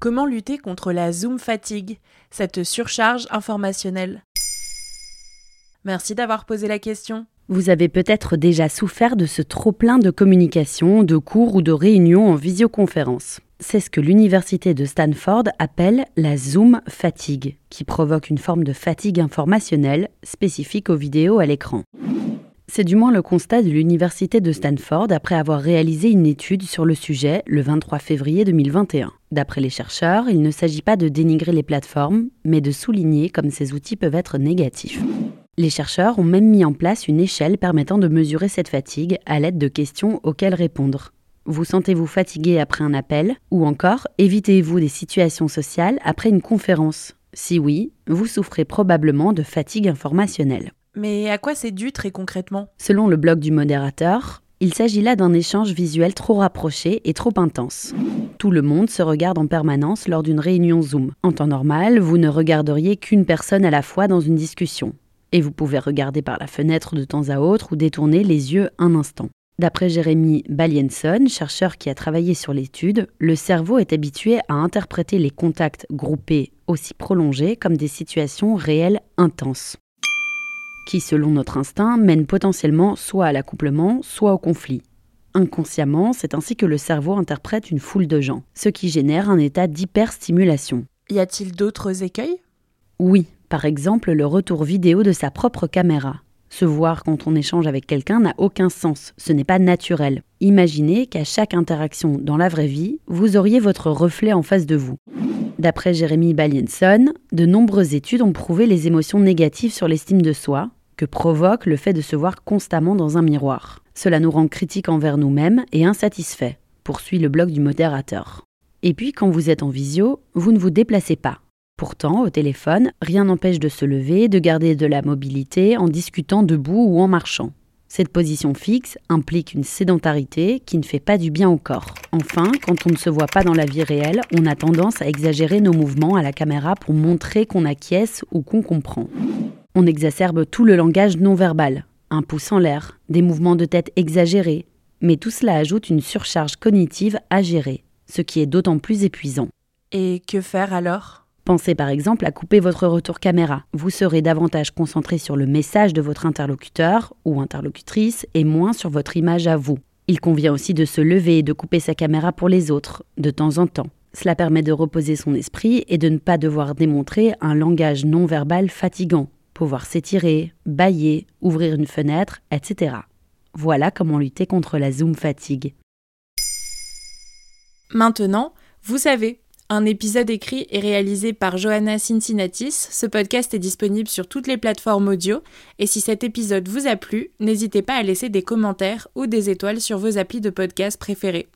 Comment lutter contre la Zoom fatigue, cette surcharge informationnelle? Merci d'avoir posé la question. Vous avez peut-être déjà souffert de ce trop-plein de communication, de cours ou de réunions en visioconférence. C'est ce que l'université de Stanford appelle la Zoom fatigue, qui provoque une forme de fatigue informationnelle spécifique aux vidéos à l'écran. C'est du moins le constat de l'université de Stanford après avoir réalisé une étude sur le sujet le 23 février 2021. D'après les chercheurs, il ne s'agit pas de dénigrer les plateformes, mais de souligner comme ces outils peuvent être négatifs. Les chercheurs ont même mis en place une échelle permettant de mesurer cette fatigue à l'aide de questions auxquelles répondre. Vous sentez-vous fatigué après un appel? Ou encore, évitez-vous des situations sociales après une conférence? Si oui, vous souffrez probablement de fatigue informationnelle. Mais à quoi c'est dû très concrètement? Selon le blog du modérateur, il s'agit là d'un échange visuel trop rapproché et trop intense. Tout le monde se regarde en permanence lors d'une réunion Zoom. En temps normal, vous ne regarderiez qu'une personne à la fois dans une discussion et vous pouvez regarder par la fenêtre de temps à autre ou détourner les yeux un instant. D'après Jérémy Balienson, chercheur qui a travaillé sur l'étude, le cerveau est habitué à interpréter les contacts groupés aussi prolongés comme des situations réelles intenses, qui, selon notre instinct, mènent potentiellement soit à l'accouplement, soit au conflit. Inconsciemment, c'est ainsi que le cerveau interprète une foule de gens, ce qui génère un état d'hyperstimulation. Y a-t-il d'autres écueils? Oui, par exemple, le retour vidéo de sa propre caméra. Se voir quand on échange avec quelqu'un n'a aucun sens, ce n'est pas naturel. Imaginez qu'à chaque interaction dans la vraie vie, vous auriez votre reflet en face de vous. D'après Jérémy Balienson, de nombreuses études ont prouvé les émotions négatives sur l'estime de soi que provoque le fait de se voir constamment dans un miroir. Cela nous rend critiques envers nous-mêmes et insatisfaits, poursuit le blog du modérateur. Et puis quand vous êtes en visio, vous ne vous déplacez pas. Pourtant, au téléphone, rien n'empêche de se lever, de garder de la mobilité en discutant debout ou en marchant. Cette position fixe implique une sédentarité qui ne fait pas du bien au corps. Enfin, quand on ne se voit pas dans la vie réelle, on a tendance à exagérer nos mouvements à la caméra pour montrer qu'on acquiesce ou qu'on comprend. On exacerbe tout le langage non verbal, un pouce en l'air, des mouvements de tête exagérés, mais tout cela ajoute une surcharge cognitive à gérer, ce qui est d'autant plus épuisant. Et que faire alors? Pensez par exemple à couper votre retour caméra. Vous serez davantage concentré sur le message de votre interlocuteur ou interlocutrice et moins sur votre image à vous. Il convient aussi de se lever et de couper sa caméra pour les autres, de temps en temps. Cela permet de reposer son esprit et de ne pas devoir démontrer un langage non verbal fatigant, pouvoir s'étirer, bailler, ouvrir une fenêtre, etc. Voilà comment lutter contre la zoom fatigue. Maintenant, vous savez, un épisode écrit et réalisé par Johanna Cincinnatis. Ce podcast est disponible sur toutes les plateformes audio. Et si cet épisode vous a plu, n'hésitez pas à laisser des commentaires ou des étoiles sur vos applis de podcast préférés.